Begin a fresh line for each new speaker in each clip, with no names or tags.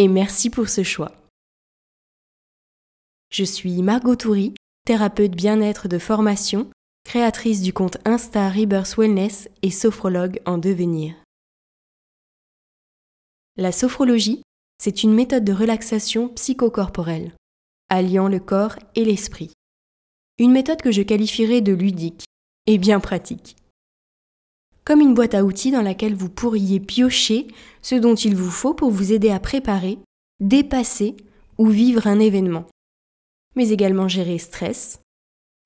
Et merci pour ce choix. Je suis Margot Toury, thérapeute bien-être de formation, créatrice du compte Insta Rebirth Wellness et sophrologue en devenir. La sophrologie, c'est une méthode de relaxation psychocorporelle, alliant le corps et l'esprit. Une méthode que je qualifierais de ludique et bien pratique comme une boîte à outils dans laquelle vous pourriez piocher ce dont il vous faut pour vous aider à préparer, dépasser ou vivre un événement, mais également gérer stress,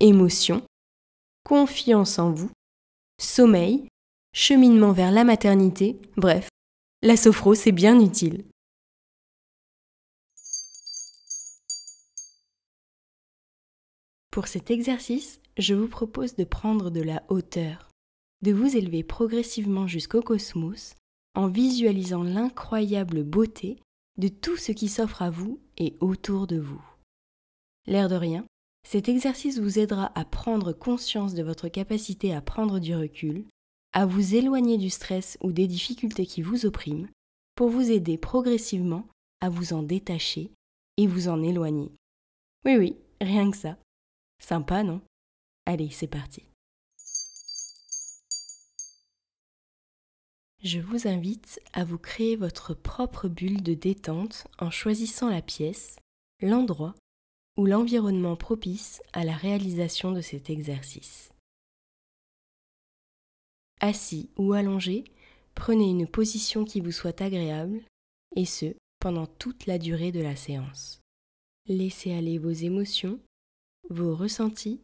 émotion, confiance en vous, sommeil, cheminement vers la maternité, bref, la sophro c'est bien utile. Pour cet exercice, je vous propose de prendre de la hauteur de vous élever progressivement jusqu'au cosmos en visualisant l'incroyable beauté de tout ce qui s'offre à vous et autour de vous. L'air de rien, cet exercice vous aidera à prendre conscience de votre capacité à prendre du recul, à vous éloigner du stress ou des difficultés qui vous oppriment, pour vous aider progressivement à vous en détacher et vous en éloigner. Oui oui, rien que ça. Sympa, non? Allez, c'est parti. Je vous invite à vous créer votre propre bulle de détente en choisissant la pièce, l'endroit ou l'environnement propice à la réalisation de cet exercice. Assis ou allongé, prenez une position qui vous soit agréable, et ce, pendant toute la durée de la séance. Laissez aller vos émotions, vos ressentis,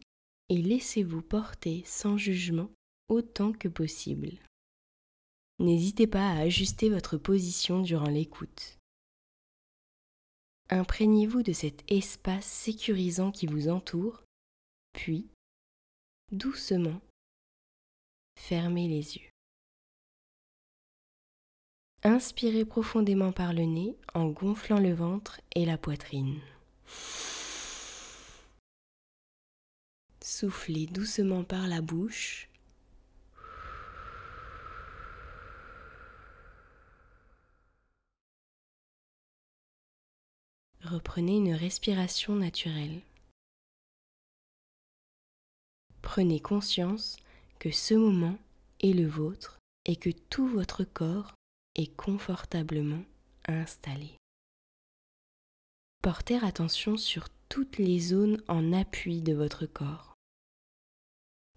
et laissez-vous porter sans jugement autant que possible. N'hésitez pas à ajuster votre position durant l'écoute. Imprégnez-vous de cet espace sécurisant qui vous entoure, puis, doucement, fermez les yeux. Inspirez profondément par le nez en gonflant le ventre et la poitrine. Soufflez doucement par la bouche reprenez une respiration naturelle. Prenez conscience que ce moment est le vôtre et que tout votre corps est confortablement installé. Portez attention sur toutes les zones en appui de votre corps.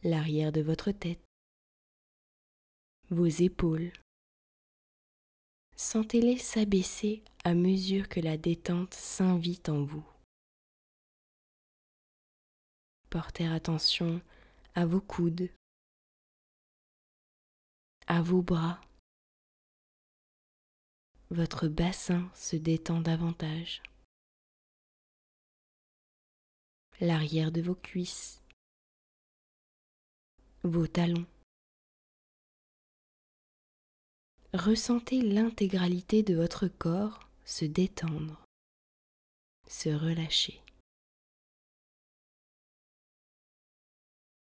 L'arrière de votre tête, vos épaules, Sentez-les s'abaisser à mesure que la détente s'invite en vous. Portez attention à vos coudes, à vos bras. Votre bassin se détend davantage. L'arrière de vos cuisses, vos talons. Ressentez l'intégralité de votre corps se détendre, se relâcher.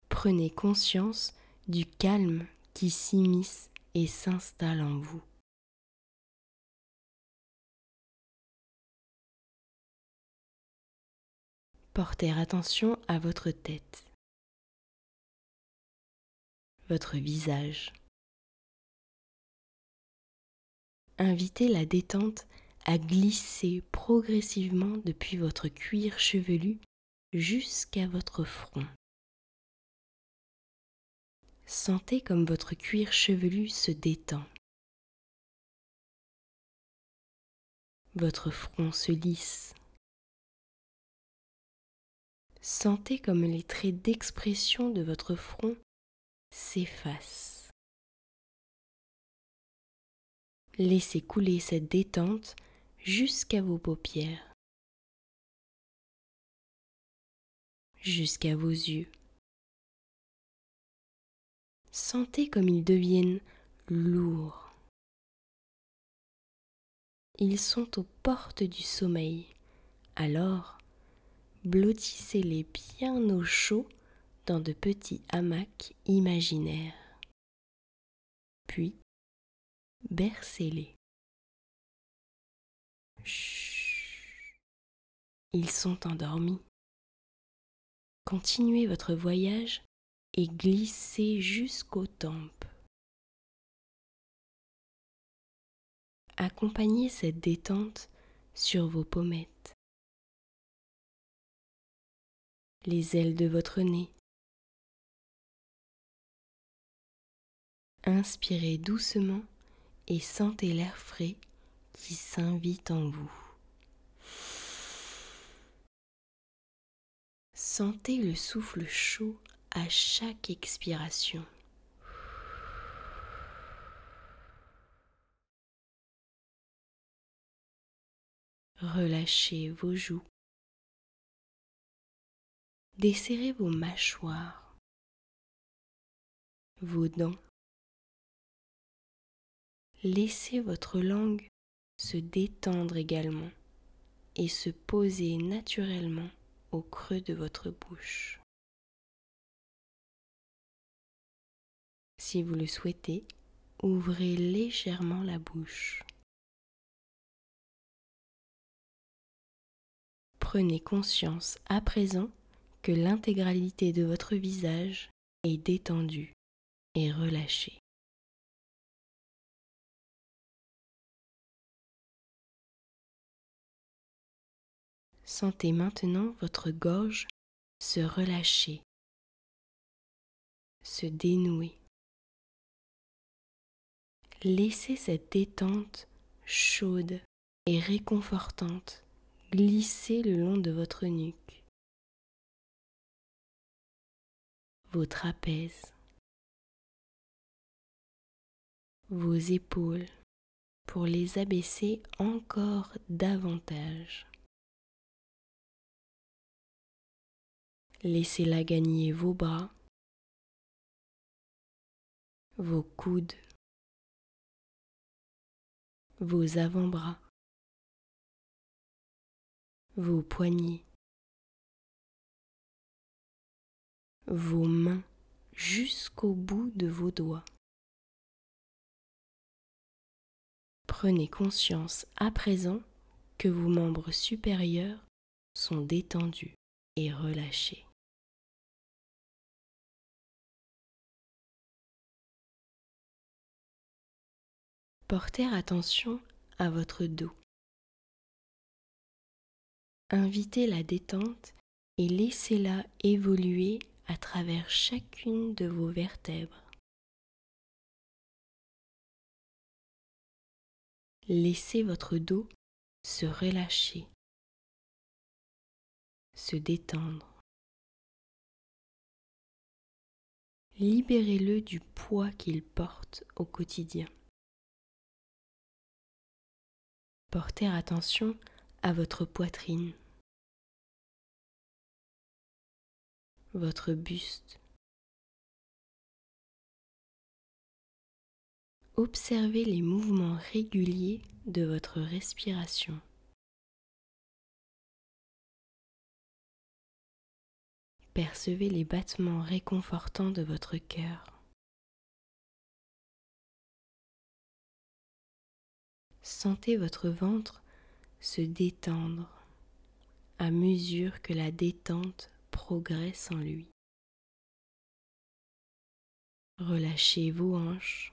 Prenez conscience du calme qui s'immisce et s'installe en vous. Portez attention à votre tête, votre visage, invitez la détente à glisser progressivement depuis votre cuir chevelu jusqu'à votre front. Sentez comme votre cuir chevelu se détend. Votre front se lisse. Sentez comme les traits d'expression de votre front s'effacent. Laissez couler cette détente jusqu'à vos paupières, jusqu'à vos yeux. Sentez comme ils deviennent lourds. Ils sont aux portes du sommeil. Alors, blottissez-les bien au chaud dans de petits hamacs imaginaires. Puis, bercez-les. Chut. Ils sont endormis. Continuez votre voyage et glissez jusqu'aux tempes. Accompagnez cette détente sur vos pommettes, les ailes de votre nez. Inspirez doucement et sentez l'air frais qui s'invite en vous. Sentez le souffle chaud à chaque expiration. Relâchez vos joues. Desserrez vos mâchoires, vos dents. Laissez votre langue se détendre également et se poser naturellement au creux de votre bouche. Si vous le souhaitez, ouvrez légèrement la bouche. Prenez conscience à présent que l'intégralité de votre visage est détendue et relâchée. Sentez maintenant votre gorge se relâcher, se dénouer. Laissez cette détente chaude et réconfortante glisser le long de votre nuque, vos trapèzes, vos épaules pour les abaisser encore davantage. Laissez-la gagner vos bras, vos coudes, vos avant-bras, vos poignets, vos mains jusqu'au bout de vos doigts. Prenez conscience à présent que vos membres supérieurs sont détendus et relâchés. Portez attention à votre dos. Invitez la détente et laissez-la évoluer à travers chacune de vos vertèbres. Laissez votre dos se relâcher, se détendre. Libérez-le du poids qu'il porte au quotidien. Portez attention à votre poitrine, votre buste. Observez les mouvements réguliers de votre respiration. Percevez les battements réconfortants de votre cœur. Sentez votre ventre se détendre à mesure que la détente progresse en lui. Relâchez vos hanches,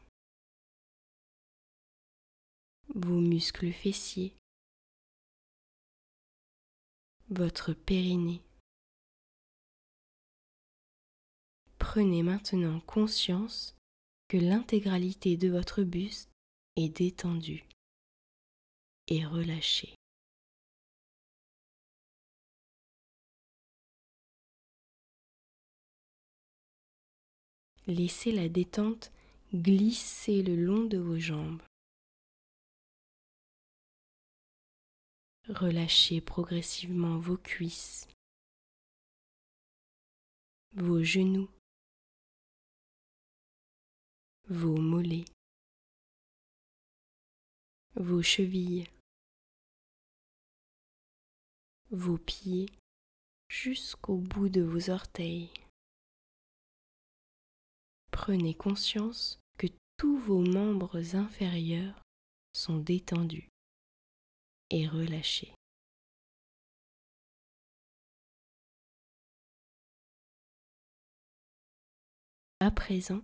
vos muscles fessiers, votre périnée. Prenez maintenant conscience que l'intégralité de votre buste est détendue et relâchez. Laissez la détente glisser le long de vos jambes. Relâchez progressivement vos cuisses, vos genoux, vos mollets, vos chevilles, vos pieds jusqu'au bout de vos orteils. Prenez conscience que tous vos membres inférieurs sont détendus et relâchez. À présent,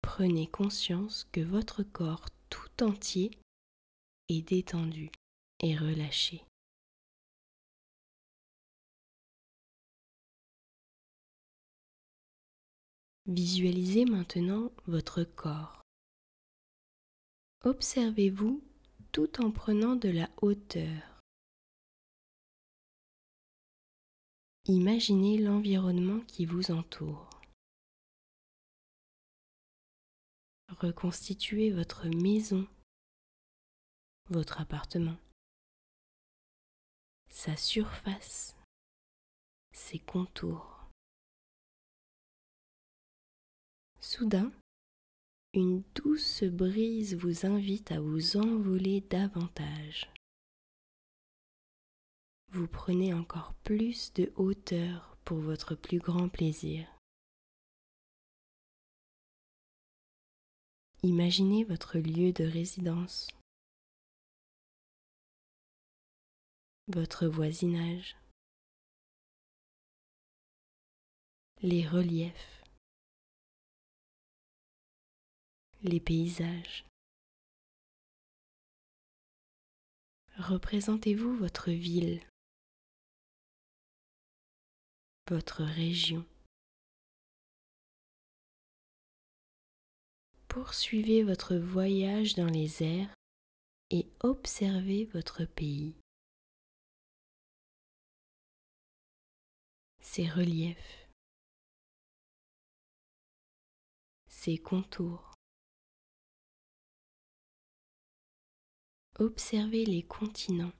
prenez conscience que votre corps tout entier est détendu et relâché. Visualisez maintenant votre corps. Observez-vous tout en prenant de la hauteur. Imaginez l'environnement qui vous entoure. Reconstituez votre maison, votre appartement, sa surface, ses contours. Soudain, une douce brise vous invite à vous envoler davantage. Vous prenez encore plus de hauteur pour votre plus grand plaisir. Imaginez votre lieu de résidence, votre voisinage, les reliefs, les paysages. Représentez-vous votre ville, votre région. Poursuivez votre voyage dans les airs et observez votre pays. Ses reliefs, ses contours. Observez les continents,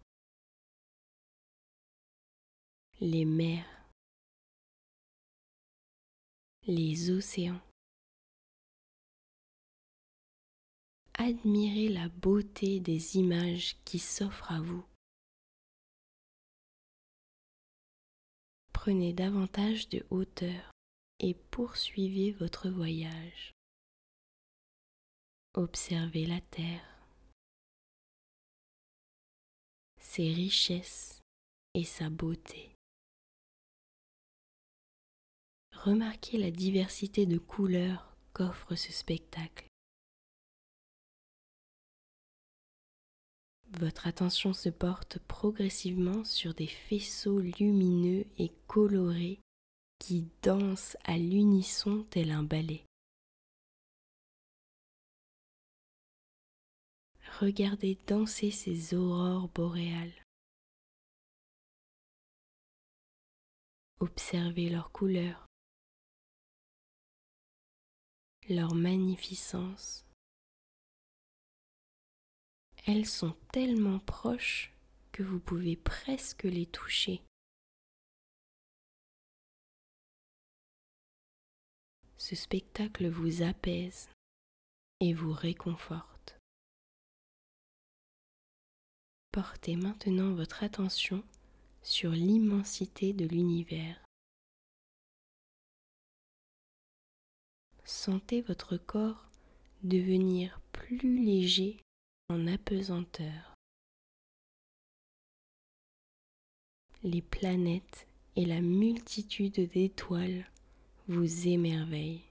les mers, les océans. Admirez la beauté des images qui s'offrent à vous. Prenez davantage de hauteur et poursuivez votre voyage. Observez la terre ses richesses et sa beauté. Remarquez la diversité de couleurs qu'offre ce spectacle. Votre attention se porte progressivement sur des faisceaux lumineux et colorés qui dansent à l'unisson tel un ballet. Regardez danser ces aurores boréales. Observez leurs couleurs, leur magnificence. Elles sont tellement proches que vous pouvez presque les toucher. Ce spectacle vous apaise et vous réconforte. Portez maintenant votre attention sur l'immensité de l'univers. Sentez votre corps devenir plus léger en apesanteur. Les planètes et la multitude d'étoiles vous émerveillent.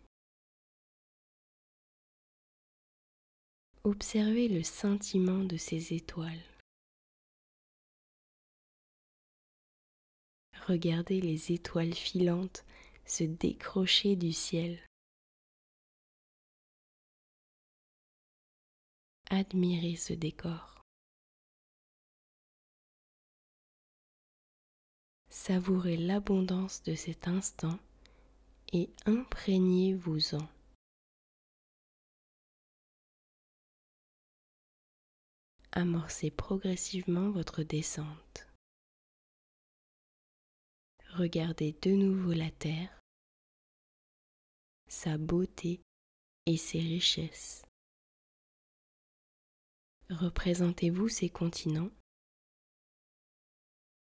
Observez le scintillement de ces étoiles. Regardez les étoiles filantes se décrocher du ciel. Admirez ce décor. Savourez l'abondance de cet instant et imprégnez-vous-en. Amorcez progressivement votre descente regardez de nouveau la terre, sa beauté et ses richesses. Représentez-vous ces continents,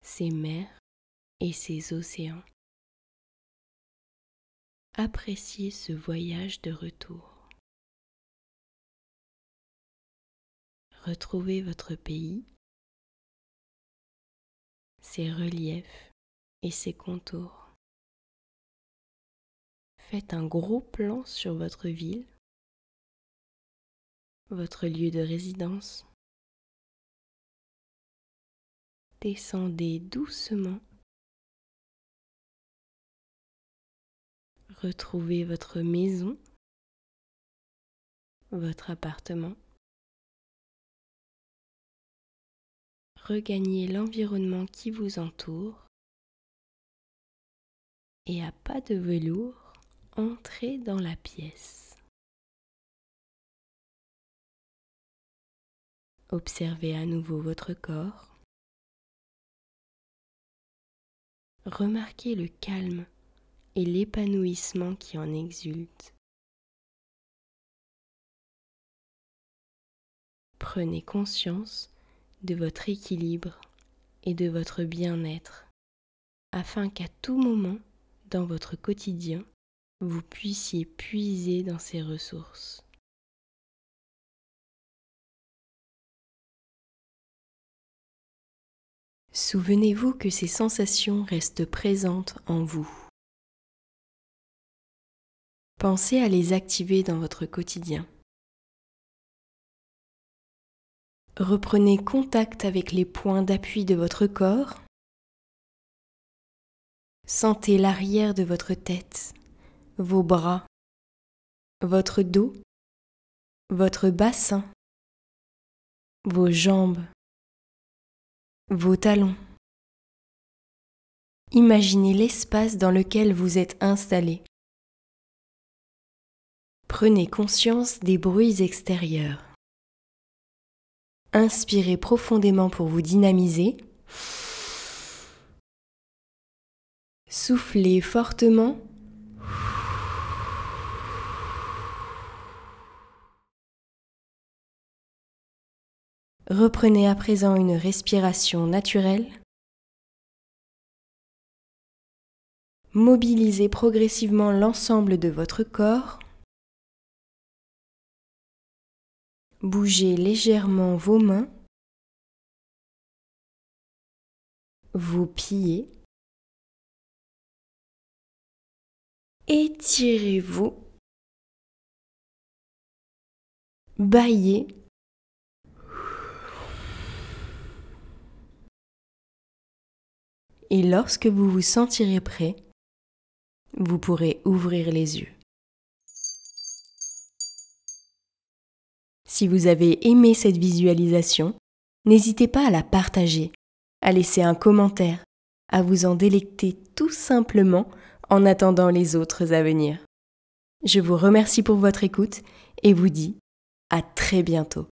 ces mers et ces océans. Appréciez ce voyage de retour. Retrouvez votre pays ses reliefs et ses contours. Faites un gros plan sur votre ville, votre lieu de résidence. Descendez doucement. Retrouvez votre maison, votre appartement. Regagnez l'environnement qui vous entoure et à pas de velours, entrez dans la pièce. Observez à nouveau votre corps. Remarquez le calme et l'épanouissement qui en exulte. Prenez conscience de votre équilibre et de votre bien-être afin qu'à tout moment dans votre quotidien, vous puissiez puiser dans ces ressources. Souvenez-vous que ces sensations restent présentes en vous. Pensez à les activer dans votre quotidien. Reprenez contact avec les points d'appui de votre corps. Sentez l'arrière de votre tête, vos bras, votre dos, votre bassin, vos jambes, vos talons. Imaginez l'espace dans lequel vous êtes installé. Prenez conscience des bruits extérieurs. Inspirez profondément pour vous dynamiser. Soufflez fortement. Reprenez à présent une respiration naturelle. Mobilisez progressivement l'ensemble de votre corps. Bougez légèrement vos mains, vos pieds. Étirez-vous. Baillez. Et lorsque vous vous sentirez prêt, vous pourrez ouvrir les yeux. Si vous avez aimé cette visualisation, n'hésitez pas à la partager, à laisser un commentaire, à vous en délecter tout simplement en attendant les autres à venir. Je vous remercie pour votre écoute et vous dis à très bientôt.